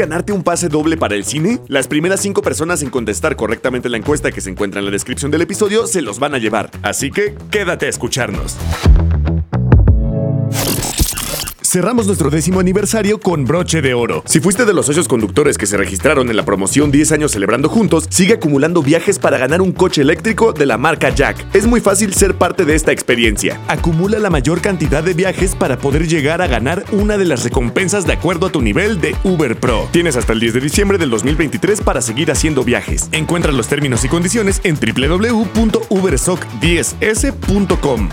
ganarte un pase doble para el cine? Las primeras cinco personas en contestar correctamente la encuesta que se encuentra en la descripción del episodio se los van a llevar. Así que quédate a escucharnos. Cerramos nuestro décimo aniversario con broche de oro. Si fuiste de los socios conductores que se registraron en la promoción 10 años celebrando juntos, sigue acumulando viajes para ganar un coche eléctrico de la marca Jack. Es muy fácil ser parte de esta experiencia. Acumula la mayor cantidad de viajes para poder llegar a ganar una de las recompensas de acuerdo a tu nivel de Uber Pro. Tienes hasta el 10 de diciembre del 2023 para seguir haciendo viajes. Encuentra los términos y condiciones en www.ubersoc10s.com.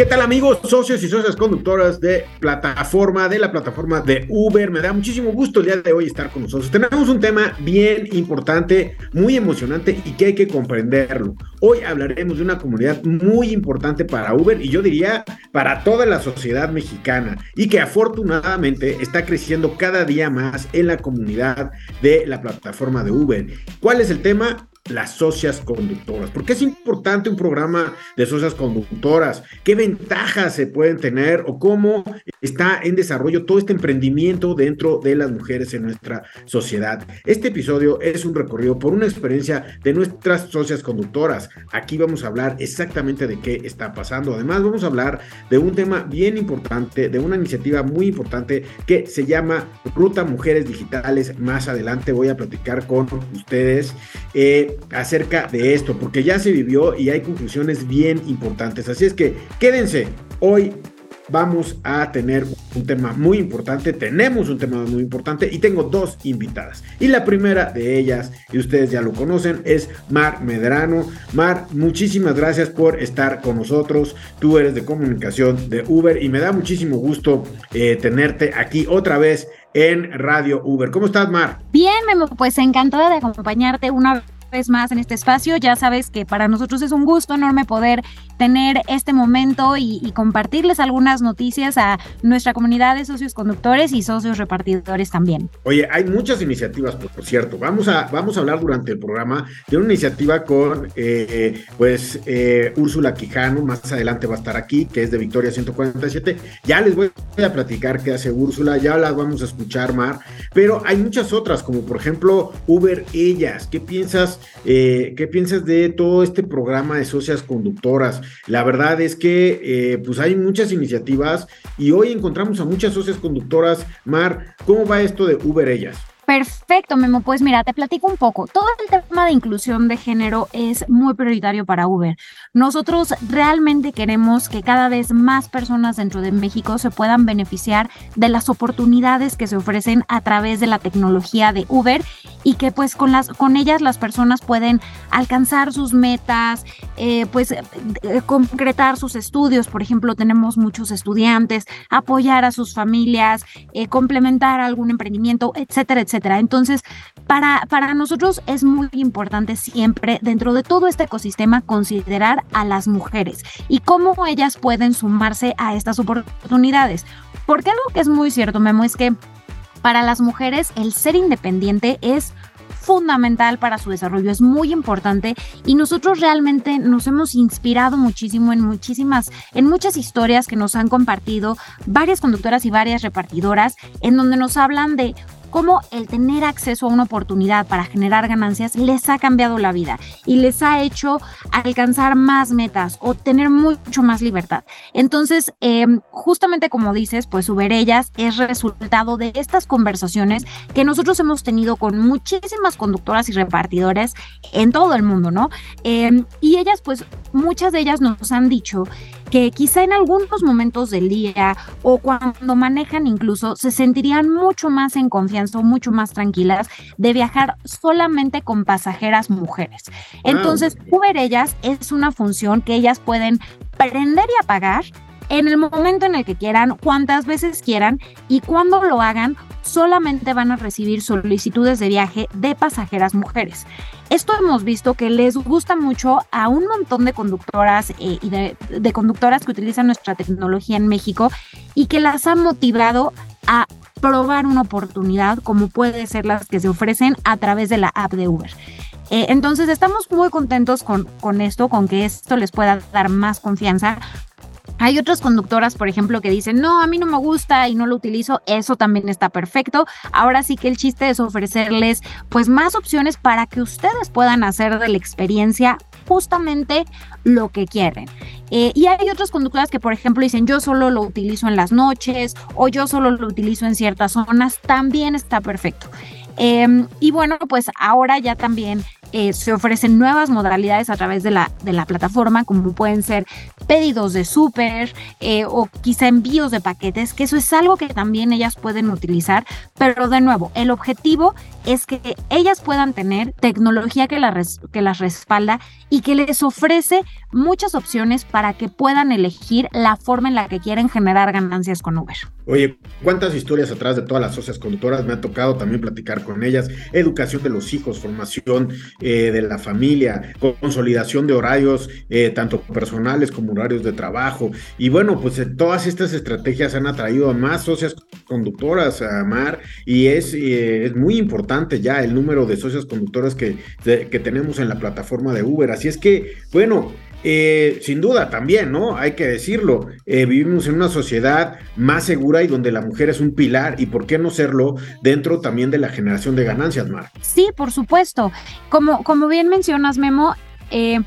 ¿Qué tal amigos, socios y socias conductoras de plataforma, de la plataforma de Uber? Me da muchísimo gusto el día de hoy estar con nosotros. Tenemos un tema bien importante, muy emocionante y que hay que comprenderlo. Hoy hablaremos de una comunidad muy importante para Uber y yo diría para toda la sociedad mexicana y que afortunadamente está creciendo cada día más en la comunidad de la plataforma de Uber. ¿Cuál es el tema? Las socias conductoras. ¿Por qué es importante un programa de socias conductoras? ¿Qué ventajas se pueden tener o cómo está en desarrollo todo este emprendimiento dentro de las mujeres en nuestra sociedad? Este episodio es un recorrido por una experiencia de nuestras socias conductoras. Aquí vamos a hablar exactamente de qué está pasando. Además, vamos a hablar de un tema bien importante, de una iniciativa muy importante que se llama Ruta Mujeres Digitales. Más adelante voy a platicar con ustedes. Eh, acerca de esto, porque ya se vivió y hay conclusiones bien importantes. Así es que quédense, hoy vamos a tener un tema muy importante, tenemos un tema muy importante y tengo dos invitadas. Y la primera de ellas, y ustedes ya lo conocen, es Mar Medrano. Mar, muchísimas gracias por estar con nosotros. Tú eres de comunicación de Uber y me da muchísimo gusto eh, tenerte aquí otra vez en Radio Uber. ¿Cómo estás, Mar? Bien, Memo, pues encantada de acompañarte una vez más en este espacio. Ya sabes que para nosotros es un gusto enorme poder tener este momento y, compartirles algunas noticias a nuestra comunidad de socios conductores y socios repartidores también. Oye, hay muchas iniciativas, por, cierto. Vamos a, vamos a hablar durante el programa de una iniciativa con, eh, pues, eh, Úrsula Quijano, más adelante va a estar aquí, que es de Victoria 147. Ya les voy a platicar qué hace Úrsula, ya las vamos a escuchar, Mar, pero hay muchas otras, como por ejemplo Uber Ellas. ¿Qué piensas eh, ¿Qué piensas de todo este programa de socias conductoras? La verdad es que eh, pues hay muchas iniciativas y hoy encontramos a muchas socias conductoras. Mar, ¿cómo va esto de Uber Ellas? Perfecto, Memo. Pues mira, te platico un poco. Todo el tema de inclusión de género es muy prioritario para Uber. Nosotros realmente queremos que cada vez más personas dentro de México se puedan beneficiar de las oportunidades que se ofrecen a través de la tecnología de Uber y que pues con, las, con ellas las personas pueden alcanzar sus metas, eh, pues eh, concretar sus estudios. Por ejemplo, tenemos muchos estudiantes, apoyar a sus familias, eh, complementar algún emprendimiento, etcétera, etcétera entonces, para, para nosotros es muy importante siempre dentro de todo este ecosistema considerar a las mujeres y cómo ellas pueden sumarse a estas oportunidades. Porque algo que es muy cierto, Memo, es que para las mujeres el ser independiente es fundamental para su desarrollo, es muy importante y nosotros realmente nos hemos inspirado muchísimo en muchísimas, en muchas historias que nos han compartido varias conductoras y varias repartidoras en donde nos hablan de cómo el tener acceso a una oportunidad para generar ganancias les ha cambiado la vida y les ha hecho alcanzar más metas o tener mucho más libertad. Entonces, em, justamente como dices, pues Uberellas es resultado de estas conversaciones que nosotros hemos tenido con muchísimas conductoras y repartidores en todo el mundo, ¿no? Em, y ellas, pues muchas de ellas nos han dicho que quizá en algunos momentos del día o cuando manejan incluso se sentirían mucho más en confianza o mucho más tranquilas de viajar solamente con pasajeras mujeres. Entonces, Uber ellas es una función que ellas pueden prender y apagar en el momento en el que quieran, cuantas veces quieran y cuando lo hagan solamente van a recibir solicitudes de viaje de pasajeras mujeres. Esto hemos visto que les gusta mucho a un montón de conductoras eh, y de, conductoras que utilizan nuestra tecnología en México y que las ha motivado a probar una oportunidad como puede ser las que se ofrecen a través de la app de Uber. Eh, entonces estamos muy contentos con, con esto, con que esto les pueda dar más confianza, Hay otras conductoras, por ejemplo, que dicen, no, a mí no me gusta y no lo utilizo, eso también está perfecto. Ahora sí que el chiste es ofrecerles pues más opciones para que ustedes puedan hacer de la experiencia justamente lo que quieren. Eh, y hay otras conductoras que, por ejemplo, dicen yo solo lo utilizo en las noches o yo solo lo utilizo en ciertas zonas, también está perfecto. Em, y bueno, pues ahora ya también eh, se ofrecen nuevas modalidades a través de la, de la plataforma, como pueden ser pedidos de súper eh, o quizá envíos de paquetes, que eso es algo que también ellas pueden utilizar, pero de nuevo, el objetivo es que ellas puedan tener tecnología que, que las respalda y que les ofrece muchas opciones para que puedan elegir la forma en la que quieren generar ganancias con Uber. Oye, ¿cuántas historias atrás de todas las socias conductoras me ha tocado también platicar con ellas? Educación de los hijos, formación eh, de la familia, consolidación de horarios, eh, tanto personales como horarios de trabajo. Y bueno, pues eh, todas estas estrategias han atraído a más socias conductoras a Mar y es, es muy importante ya el número de socias conductoras que, que tenemos en la plataforma de Uber. Así es que, bueno, eh, sin duda, también, ¿no? Hay que decirlo, eh, vivimos en una sociedad más segura y donde la mujer es un pilar y por qué no serlo dentro también de la generación de ganancias, Mar. Sí, por supuesto. Como, como bien mencionas, Memo, eh,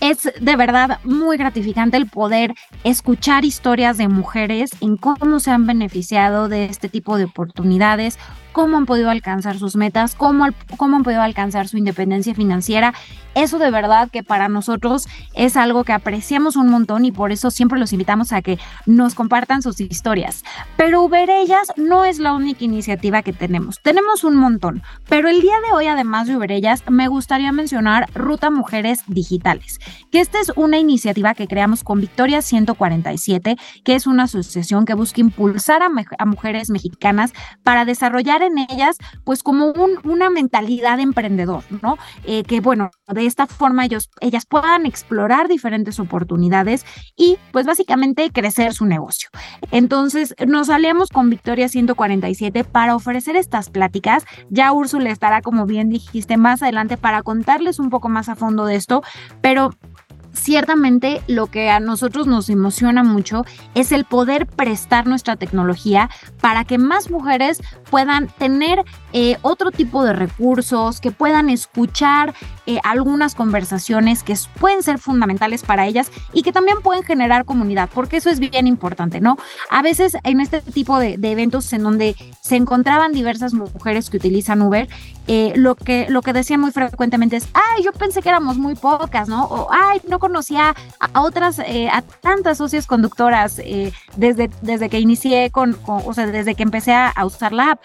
es de verdad muy gratificante el poder escuchar historias de mujeres en cómo se han beneficiado de este tipo de oportunidades cómo han podido alcanzar sus metas, cómo, cómo han podido alcanzar su independencia financiera. Eso de verdad que para nosotros es algo que apreciamos un montón y por eso siempre los invitamos a que nos compartan sus historias. Pero Uber Ellas no es la única iniciativa que tenemos. Tenemos un montón. Pero el día de hoy, además de Uber Ellas, me gustaría mencionar Ruta Mujeres Digitales, que esta es una iniciativa que creamos con Victoria 147, que es una asociación que busca impulsar a mujeres mexicanas para desarrollar en ellas pues como una mentalidad de emprendedor, ¿no? Eh, que bueno, de esta forma ellos, ellas puedan explorar diferentes oportunidades y pues básicamente crecer su negocio. Entonces nos salíamos con Victoria 147 para ofrecer estas pláticas. Ya Úrsula estará, como bien dijiste, más adelante para contarles un poco más a fondo de esto, pero ciertamente lo que a nosotros nos emociona mucho es el poder prestar nuestra tecnología para que más mujeres puedan tener eh, otro tipo de recursos, que puedan escuchar eh, algunas conversaciones que pueden ser fundamentales para ellas y que también pueden generar comunidad, porque eso es bien importante, ¿no? A veces en este tipo de, eventos en donde se encontraban diversas mujeres que utilizan Uber, eh, lo, que, lo que decían muy frecuentemente es, ay, yo pensé que éramos muy pocas, ¿no? O, ay, no conocía a otras, a tantas socias conductoras desde, desde que inicié con, o sea, desde que empecé a usar la app.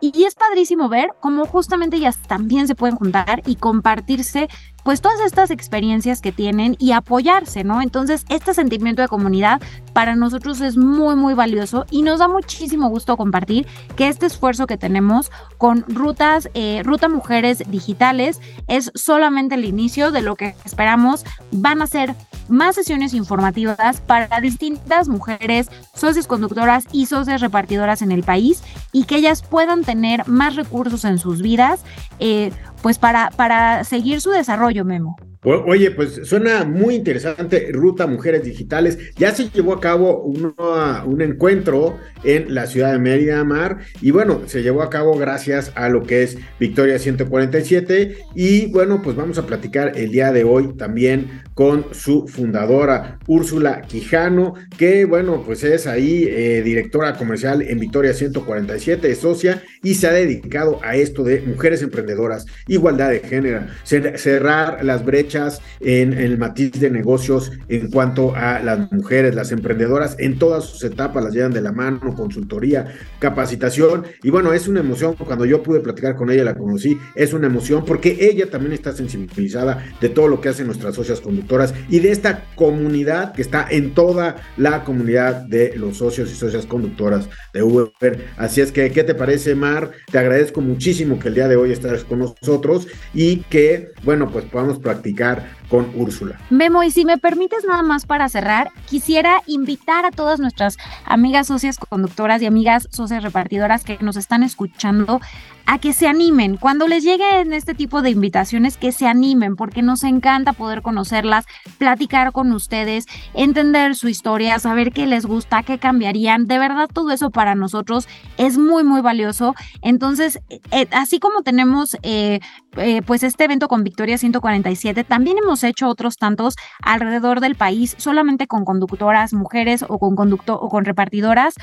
Y es padrísimo ver cómo justamente ellas también se pueden juntar y compartirse pues todas estas experiencias que tienen y apoyarse, ¿no? Entonces, este sentimiento de comunidad para nosotros es muy, muy valioso y nos da muchísimo gusto compartir que este esfuerzo que tenemos con rutas, eh, Ruta Mujeres Digitales es solamente el inicio de lo que esperamos van a ser más sesiones informativas para distintas mujeres, socios conductoras y socias repartidoras en el país y que ellas puedan tener más recursos en sus vidas. Eh, pues para, para seguir su desarrollo, Memo. Oye, pues suena muy interesante Ruta Mujeres Digitales. Ya se llevó a cabo un encuentro en la ciudad de Mérida Mar y bueno, se llevó a cabo gracias a lo que es Victoria 147 y bueno, pues vamos a platicar el día de hoy también con su fundadora Úrsula Quijano, que bueno, pues es ahí eh, directora comercial en Victoria 147, es socia y se ha dedicado a esto de mujeres emprendedoras, igualdad de género, cerrar las brechas en, el matiz de negocios en cuanto a las mujeres, las emprendedoras, en todas sus etapas las llevan de la mano, consultoría, capacitación. Y bueno, es una emoción. Cuando yo pude platicar con ella, la conocí, es una emoción porque ella también está sensibilizada de todo lo que hacen nuestras socias conductoras y de esta comunidad que está en toda la comunidad de los socios y socias conductoras de Uber. Así es que, ¿qué te parece, Mar? Te agradezco muchísimo que el día de hoy estés con nosotros y que, bueno, pues podamos practicar comunicar con Úrsula. Memo, y si me permites nada más para cerrar, quisiera invitar a todas nuestras amigas socias conductoras y amigas socias repartidoras que nos están escuchando a que se animen. Cuando les lleguen este tipo de invitaciones, que se animen, porque nos encanta poder conocerlas, platicar con ustedes, entender su historia, saber qué les gusta, qué cambiarían. De verdad, todo eso para nosotros es muy, muy valioso. Entonces, eh, así como tenemos eh, eh, pues este evento con Victoria 147, también hemos hecho otros tantos alrededor del país, solamente con conductoras mujeres o con conductor o con repartidoras,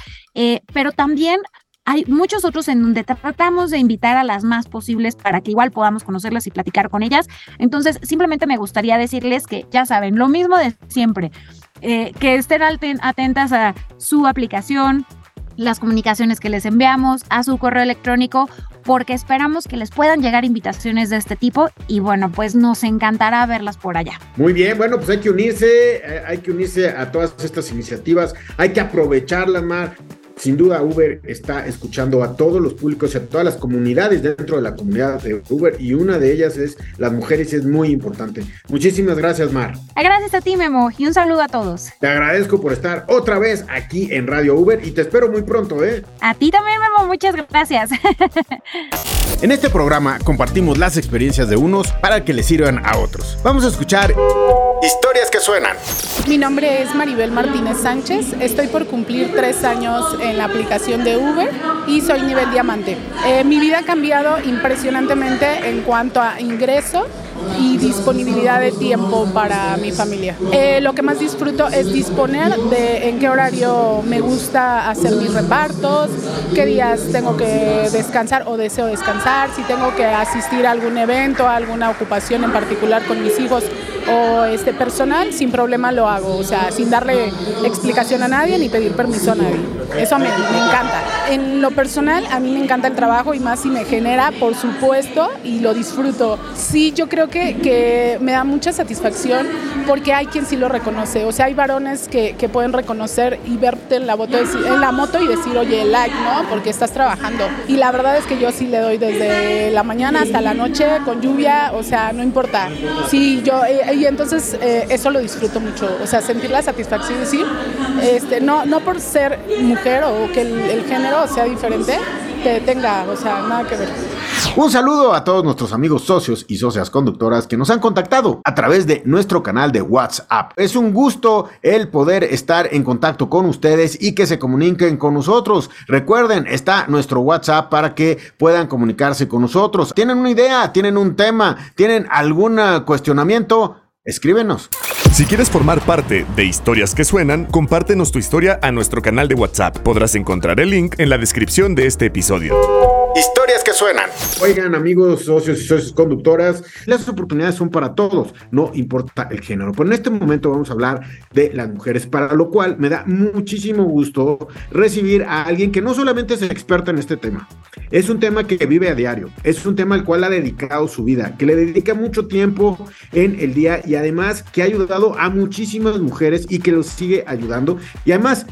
pero también hay muchos otros en donde tratamos de invitar a las más posibles para que igual podamos conocerlas y platicar con ellas. Entonces, simplemente me gustaría decirles que ya saben, lo mismo de siempre, eh, que estén atentas a su aplicación, las comunicaciones que les enviamos, a su correo electrónico, porque esperamos que les puedan llegar invitaciones de este tipo y bueno, pues nos encantará verlas por allá. Muy bien, bueno, pues hay que unirse, eh, hay que unirse a todas estas iniciativas, hay que aprovecharlas más. Sin duda, Uber está escuchando a todos los públicos y a todas las comunidades dentro de la comunidad de Uber y una de ellas es las mujeres y es muy importante. Muchísimas gracias, Mar. Gracias a ti, Memo, y un saludo a todos. Te agradezco por estar otra vez aquí en Radio Uber y te espero muy pronto, ¿eh? A ti también, Memo, muchas gracias. en este programa compartimos las experiencias de unos para que les sirvan a otros. Vamos a escuchar historias que suenan. Mi nombre es Maribel Martínez Sánchez, estoy por cumplir tres años en la aplicación de Uber y soy nivel diamante. Eh, mi vida ha cambiado impresionantemente en cuanto a ingreso y disponibilidad de tiempo para mi familia. Eh, lo que más disfruto es disponer de en qué horario me gusta hacer mis repartos, qué días tengo que descansar o deseo descansar, si tengo que asistir a algún evento, a alguna ocupación en particular con mis hijos o este personal, sin problema lo hago, o sea, sin darle explicación a nadie ni pedir permiso a nadie. Eso me, me encanta. En lo personal, a mí me encanta el trabajo y más si me genera, por supuesto, y lo disfruto. Sí, yo creo que, que me da mucha satisfacción porque hay quien sí lo reconoce. O sea, hay varones que, que pueden reconocer y verte en la, moto, en la moto y decir, oye, like, ¿no? Porque estás trabajando. Y la verdad es que yo sí le doy desde la mañana hasta la noche, con lluvia, o sea, no importa. Sí, yo, eh, y entonces eh, eso lo disfruto mucho. O sea, sentir la satisfacción y decir, este, no, no por ser mujer o que el, el género sea diferente, que tenga, o sea, nada que ver. Un saludo a todos nuestros amigos socios y socias conductoras que nos han contactado a través de nuestro canal de WhatsApp. Es un gusto el poder estar en contacto con ustedes y que se comuniquen con nosotros. Recuerden, está nuestro WhatsApp para que puedan comunicarse con nosotros. ¿Tienen una idea? ¿Tienen un tema? ¿Tienen algún cuestionamiento? Escríbenos. Si quieres formar parte de Historias que Suenan, compártenos tu historia a nuestro canal de WhatsApp. Podrás encontrar el link en la descripción de este episodio. Historias que suenan. Oigan, amigos, socios y socios conductoras, las oportunidades son para todos, no importa el género. Pero en este momento vamos a hablar de las mujeres, para lo cual me da muchísimo gusto recibir a alguien que no solamente es experta en este tema, es un tema que vive a diario, es un tema al cual ha dedicado su vida, que le dedica mucho tiempo en el día y además que ha ayudado a muchísimas mujeres y que los sigue ayudando. Y además,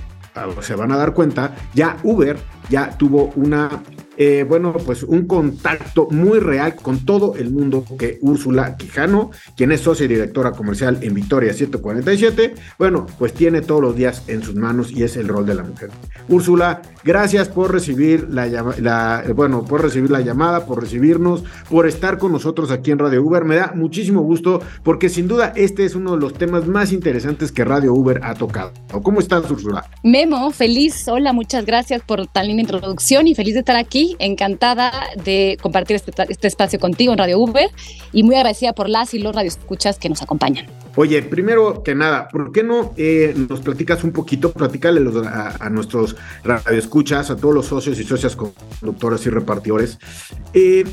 se van a dar cuenta, ya Uber ya tuvo una eh, bueno, pues un contacto muy real con todo el mundo que Úrsula Quijano, quien es socia y directora comercial en Victoria 147, bueno, pues tiene todos los días en sus manos y es el rol de la mujer. Úrsula, gracias por recibir la, la, bueno, por recibir la llamada, por recibirnos, por estar con nosotros aquí en Radio Uber. Me da muchísimo gusto porque sin duda este es uno de los temas más interesantes que Radio Uber ha tocado. ¿Cómo estás, Úrsula? Memo, feliz, hola, muchas gracias por tan linda introducción y feliz de estar aquí encantada de compartir este, este, espacio contigo en Radio Uber y muy agradecida por las y los radioescuchas que nos acompañan. Oye, primero que nada, ¿por qué no eh, nos platicas un poquito, platícale a, a, nuestros radioescuchas, a todos los socios y socias conductoras y repartidores, eh,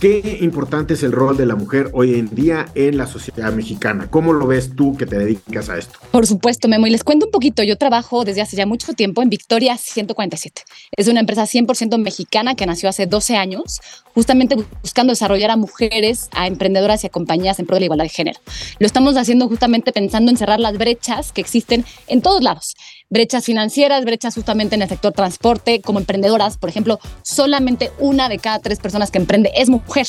Qué importante es el rol de la mujer hoy en día en la sociedad mexicana. ¿Cómo lo ves tú que te dedicas a esto? Por supuesto, Memo. Y les cuento un poquito. Yo trabajo desde hace ya mucho tiempo en Victoria 147. Es una empresa 100% mexicana que nació hace 12 años, justamente buscando desarrollar a mujeres, a emprendedoras y a compañías en pro de la igualdad de género. Lo estamos haciendo justamente pensando en cerrar las brechas que existen en todos lados brechas financieras, brechas justamente en el sector transporte, como emprendedoras, por ejemplo, solamente una de cada tres personas que emprende es mujer.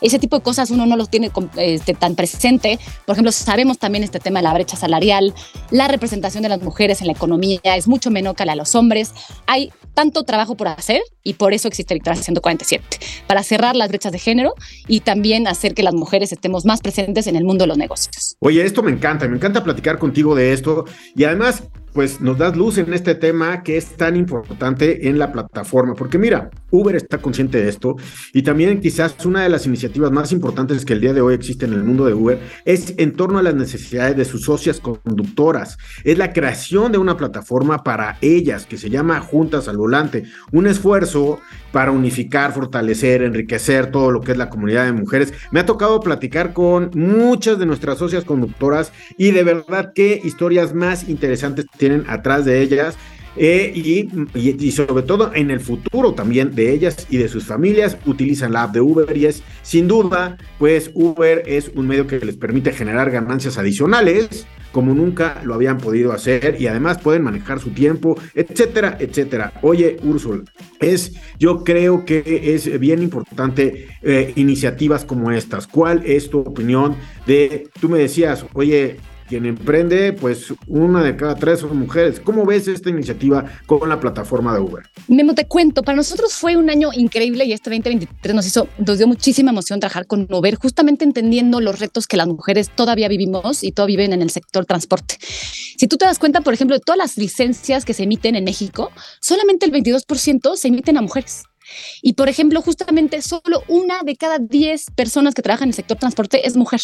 Ese tipo de cosas uno no los tiene este, tan presente. Por ejemplo, sabemos también este tema de la brecha salarial, la representación de las mujeres en la economía es mucho menor que la de los hombres. Hay tanto trabajo por hacer y por eso existe Victoria 147, para cerrar las brechas de género y también hacer que las mujeres estemos más presentes en el mundo de los negocios. Oye, esto me encanta, me encanta platicar contigo de esto y además pues nos das luz en este tema que es tan importante en la plataforma, porque mira, Uber está consciente de esto y también quizás una de las iniciativas más importantes que el día de hoy existe en el mundo de Uber es en torno a las necesidades de sus socias conductoras. Es la creación de una plataforma para ellas que se llama Juntas al Volante, un esfuerzo para unificar, fortalecer, enriquecer todo lo que es la comunidad de mujeres. Me ha tocado platicar con muchas de nuestras socias conductoras y de verdad qué historias más interesantes tienen atrás de ellas. Eh, y, y, sobre todo en el futuro también de ellas y de sus familias utilizan la app de Uber y es sin duda pues Uber es un medio que les permite generar ganancias adicionales como nunca lo habían podido hacer y además pueden manejar su tiempo, etcétera, etcétera. Oye, Úrsula, es, yo creo que es bien importante eh, iniciativas como estas. ¿Cuál es tu opinión de, tú me decías, oye, quien emprende, pues una de cada tres son mujeres. ¿Cómo ves esta iniciativa con la plataforma de Uber? Memo, te cuento, para nosotros fue un año increíble y este 2023 nos hizo, nos dio muchísima emoción trabajar con Uber, justamente entendiendo los retos que las mujeres todavía vivimos y todavía viven en el sector transporte. Si tú te das cuenta, por ejemplo, de todas las licencias que se emiten en México, solamente el 22% se emiten a mujeres. Y por ejemplo, justamente solo una de cada 10 personas que trabajan en el sector transporte es mujer.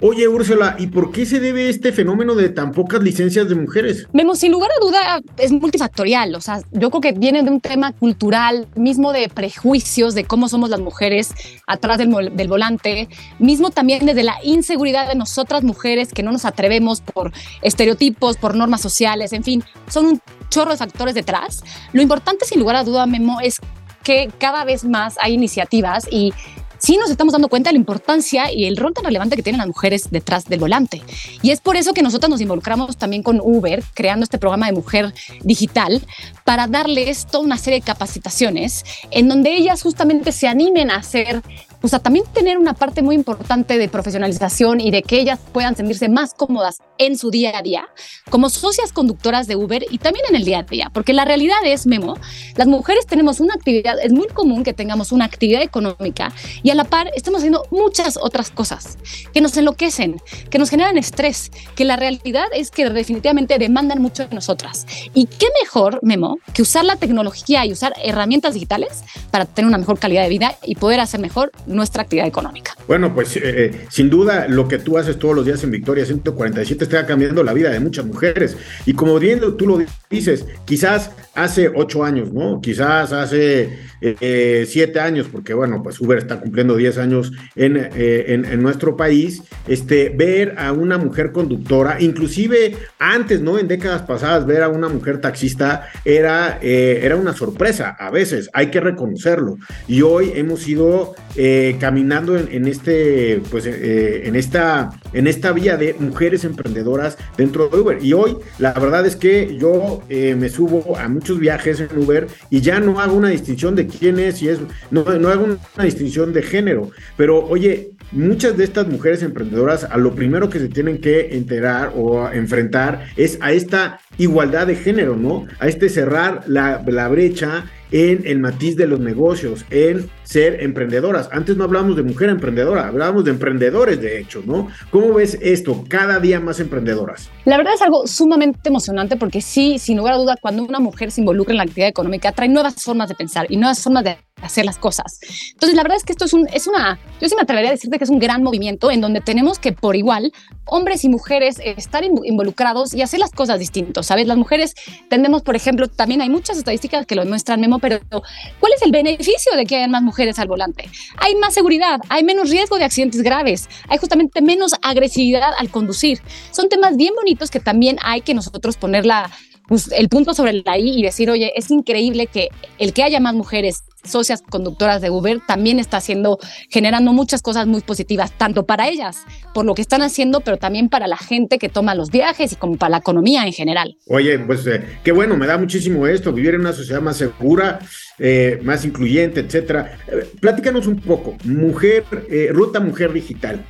Oye, Úrsula, ¿y por qué se debe este fenómeno de tan pocas licencias de mujeres? Vemos, sin lugar a duda, es multifactorial. O sea, yo creo que viene de un tema cultural, mismo de prejuicios de cómo somos las mujeres atrás del, del volante, mismo también desde la inseguridad de nosotras mujeres que no nos atrevemos por estereotipos, por normas sociales, en fin, son un chorro de factores detrás. Lo importante, sin lugar a duda, Memo, es que cada vez más hay iniciativas y sí nos estamos dando cuenta de la importancia y el rol tan relevante que tienen las mujeres detrás del volante. Y es por eso que nosotros nos involucramos también con Uber, creando este programa de mujer digital, para darles toda una serie de capacitaciones en donde ellas justamente se animen a hacer o sea, también tener una parte muy importante de profesionalización y de que ellas puedan sentirse más cómodas en su día a día, como socias conductoras de Uber y también en el día a día, porque la realidad es, Memo, las mujeres tenemos una actividad, es muy común que tengamos una actividad económica y a la par estamos haciendo muchas otras cosas que nos enloquecen, que nos generan estrés, que la realidad es que definitivamente demandan mucho de nosotras. Y qué mejor, Memo, que usar la tecnología y usar herramientas digitales para tener una mejor calidad de vida y poder hacer mejor nuestra actividad económica. Bueno, pues eh, eh, sin duda lo que tú haces todos los días en Victoria 147 está cambiando la vida de muchas mujeres. Y como bien tú lo dices, quizás hace ocho años, ¿no? Quizás hace eh, siete años, porque bueno, pues Uber está cumpliendo diez años en, en, nuestro país, este, ver a una mujer conductora, inclusive antes, ¿no? En décadas pasadas, ver a una mujer taxista era, era una sorpresa a veces, hay que reconocerlo. Y hoy hemos ido eh, caminando en, este, pues, eh, en, esta, en esta vía de mujeres emprendedoras dentro de Uber. Y hoy, la verdad es que yo eh, me subo a muchos viajes en Uber y ya no hago una distinción de quién es y es, no, no hago una distinción de género. Pero oye, muchas de estas mujeres emprendedoras a lo primero que se tienen que enterar o enfrentar es a esta igualdad de género, ¿no? A este cerrar la, la brecha en el matiz de los negocios, en ser emprendedoras. Antes no hablábamos de mujer emprendedora, hablábamos de emprendedores, de hecho, ¿no? ¿Cómo ves esto? Cada día más emprendedoras. La verdad es algo sumamente emocionante porque sí, sin lugar a duda, cuando una mujer se involucra en la actividad económica, trae nuevas formas de pensar y nuevas formas de hacer las cosas. Entonces, la verdad es que esto es, un, es una, yo sí me atrevería a decirte que es un gran movimiento en donde tenemos que por igual, hombres y mujeres, estar involucrados y hacer las cosas distintos, ¿sabes? Las mujeres tendemos, por ejemplo, también hay muchas estadísticas que lo muestran, Memo, pero ¿cuál es el beneficio de que haya más mujeres al volante? Hay más seguridad, hay menos riesgo de accidentes graves, hay justamente menos agresividad al conducir. Son temas bien bonitos que también hay que nosotros ponerla pues, el punto sobre la I y decir, oye, es increíble que el que haya más mujeres socias conductoras de Uber también está haciendo, generando muchas cosas muy positivas, tanto para ellas, por lo que están haciendo, pero también para la gente que toma los viajes y como para la economía en general. Oye, pues eh, qué bueno, me da muchísimo esto, vivir en una sociedad más segura, eh, más incluyente, etcétera. Eh, platícanos un poco, mujer, ruta mujer digital.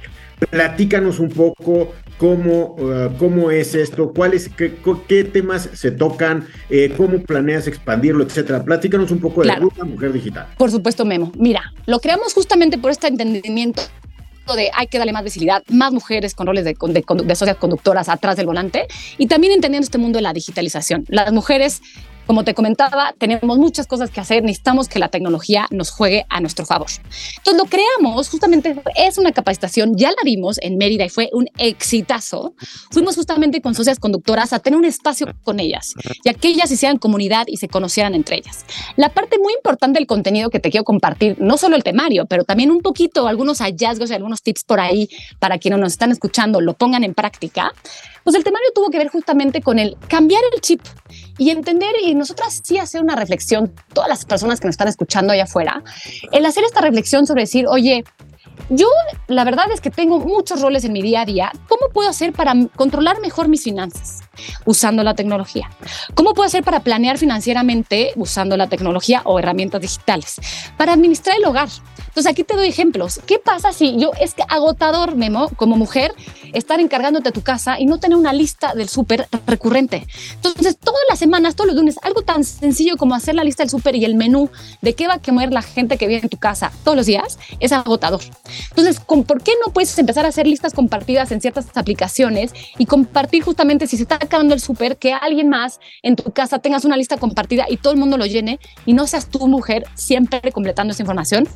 Platícanos un poco cómo, uh, cómo es esto, cuáles, qué, qué temas se tocan, eh, cómo planeas expandirlo, etcétera. Platícanos un poco de Ruta Mujer Digital. Por supuesto, Memo. Mira, lo creamos justamente por este entendimiento de hay que darle más visibilidad, más mujeres con roles de, de, de, socias conductoras atrás del volante y también entendiendo este mundo de la digitalización. Las mujeres como te comentaba, tenemos muchas cosas que hacer, necesitamos que la tecnología nos juegue a nuestro favor. Entonces lo creamos, justamente es una capacitación, ya la vimos en Mérida y fue un exitazo. Fuimos justamente con socias conductoras a tener un espacio con ellas, ya que ellas hicieran comunidad y se conocieran entre ellas. La parte muy importante del contenido que te quiero compartir, no solo el temario, pero también un poquito algunos hallazgos y algunos tips por ahí para quienes nos están escuchando lo pongan en práctica, pues el temario tuvo que ver justamente con el cambiar el chip y entender y nosotras sí hacer una reflexión, todas las personas que nos están escuchando allá afuera, el hacer esta reflexión sobre decir, oye, yo la verdad es que tengo muchos roles en mi día a día. ¿Cómo puedo hacer para controlar mejor mis finanzas usando la tecnología? ¿Cómo puedo hacer para planear financieramente usando la tecnología o herramientas digitales? Para administrar el hogar. Entonces aquí te doy ejemplos. ¿Qué pasa si yo es agotador, Memo, como mujer, estar encargándote tu casa y no tener una lista del súper recurrente? Entonces todas las semanas, todos los lunes, algo tan sencillo como hacer la lista del súper y el menú de qué va a comer la gente que vive en tu casa todos los días es agotador. Entonces, ¿por qué no puedes empezar a hacer listas compartidas en ciertas aplicaciones y compartir justamente si se está acabando el súper, que alguien más en tu casa tengas una lista compartida y todo el mundo lo llene y no seas tu mujer siempre completando esa información?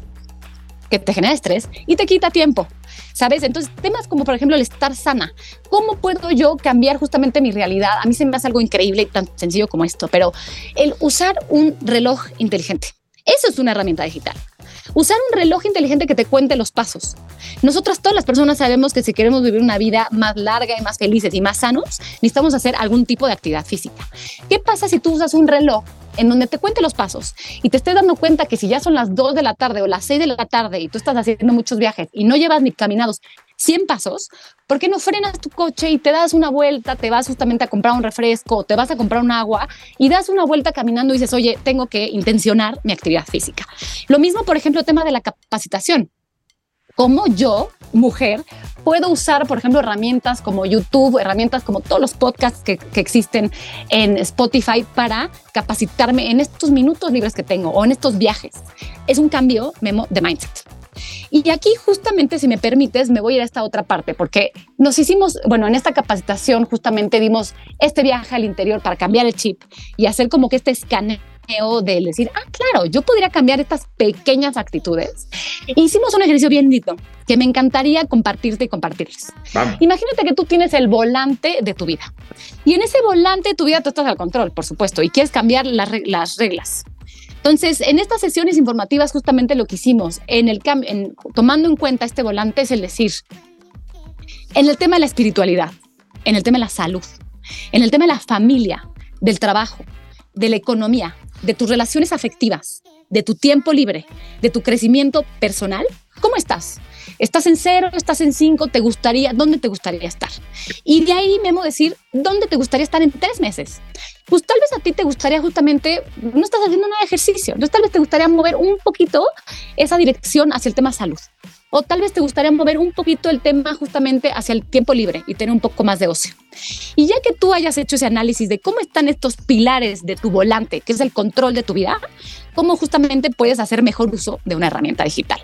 que te genera estrés y te quita tiempo, ¿sabes? Entonces, temas como, por ejemplo, el estar sana. ¿Cómo puedo yo cambiar justamente mi realidad? A mí se me hace algo increíble y tan sencillo como esto, pero el usar un reloj inteligente. Eso es una herramienta digital. Usar un reloj inteligente que te cuente los pasos. Nosotras, todas las personas, sabemos que si queremos vivir una vida más larga y más felices y más sanos, necesitamos hacer algún tipo de actividad física. ¿Qué pasa si tú usas un reloj en donde te cuente los pasos y te estés dando cuenta que si ya son las 2 de la tarde o las 6 de la tarde y tú estás haciendo muchos viajes y no llevas ni caminados 100 pasos, ¿por qué no frenas tu coche y te das una vuelta, te vas justamente a comprar un refresco, te vas a comprar un agua y das una vuelta caminando y dices, oye, tengo que intencionar mi actividad física? Lo mismo, por ejemplo, el tema de la capacitación. ¿Cómo yo, mujer, puedo usar, por ejemplo, herramientas como YouTube, herramientas como todos los podcasts que, existen en Spotify para capacitarme en estos minutos libres que tengo o en estos viajes. Es un cambio de mindset. Y aquí justamente, si me permites, me voy a ir a esta otra parte, porque nos hicimos, bueno, en esta capacitación justamente dimos este viaje al interior para cambiar el chip y hacer como que este escaneo de decir, ah, claro, yo podría cambiar estas pequeñas actitudes. hicimos un ejercicio bien lindo que me encantaría compartirte y compartirles. Imagínate que tú tienes el volante de tu vida y en ese volante de tu vida tú estás al control, por supuesto, y quieres cambiar las, las reglas. Entonces, en estas sesiones informativas, justamente lo que hicimos, en el en, tomando en cuenta este volante, es el decir, en el tema de la espiritualidad, en el tema de la salud, en el tema de la familia, del trabajo, de la economía, de tus relaciones afectivas, de tu tiempo libre, de tu crecimiento personal, ¿cómo estás? ¿Estás en cero? ¿Estás en cinco? ¿Te gustaría? ¿Dónde te gustaría estar? Y de ahí, Memo, decir, ¿dónde te gustaría estar en tres meses? Pues tal vez a ti te gustaría justamente, no estás haciendo nada de ejercicio, entonces tal vez te gustaría mover un poquito esa dirección hacia el tema salud. O tal vez te gustaría mover un poquito el tema justamente hacia el tiempo libre y tener un poco más de ocio. Y ya que tú hayas hecho ese análisis de cómo están estos pilares de tu volante, que es el control de tu vida, cómo justamente puedes hacer mejor uso de una herramienta digital.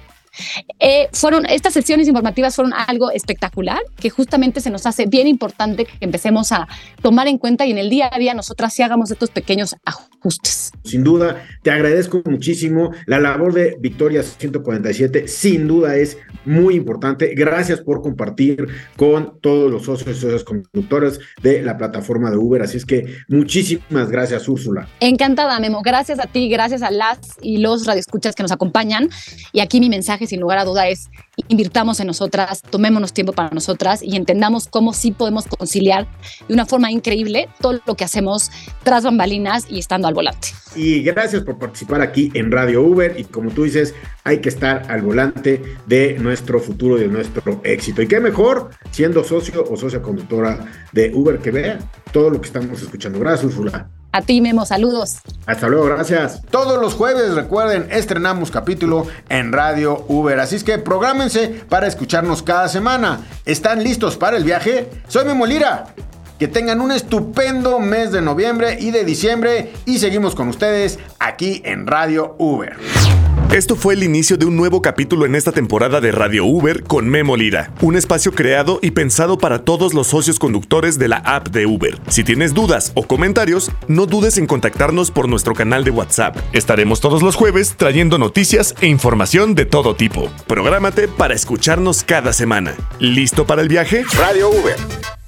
Eh, fueron, estas sesiones informativas fueron algo espectacular que justamente se nos hace bien importante que empecemos a tomar en cuenta y en el día a día nosotras sí hagamos estos pequeños ajustes ajustes. Sin duda, te agradezco muchísimo. La labor de Victoria 147 sin duda es muy importante. Gracias por compartir con todos los socios y socios conductores de la plataforma de Uber. Así es que muchísimas gracias, Úrsula. Encantada, Memo. Gracias a ti, gracias a las y los radioescuchas que nos acompañan. Y aquí mi mensaje, sin lugar a duda, es invirtamos en nosotras, tomémonos tiempo para nosotras y entendamos cómo sí podemos conciliar de una forma increíble todo lo que hacemos tras bambalinas y estando al volante. Y gracias por participar aquí en Radio Uber y como tú dices, hay que estar al volante de nuestro futuro y de nuestro éxito. Y qué mejor siendo socio o socia conductora de Uber que vea todo lo que estamos escuchando. Gracias, Úrsula. A ti, Memo, saludos. Hasta luego, gracias. Todos los jueves, recuerden, estrenamos capítulo en Radio Uber. Así es que prográmense para escucharnos cada semana. ¿Están listos para el viaje? Soy Memo Lira. Que tengan un estupendo mes de noviembre y de diciembre y seguimos con ustedes aquí en Radio Uber. Esto fue el inicio de un nuevo capítulo en esta temporada de Radio Uber con Memo Lira, un espacio creado y pensado para todos los socios conductores de la app de Uber. Si tienes dudas o comentarios, no dudes en contactarnos por nuestro canal de WhatsApp. Estaremos todos los jueves trayendo noticias e información de todo tipo. Prográmate para escucharnos cada semana. ¿Listo para el viaje? Radio Uber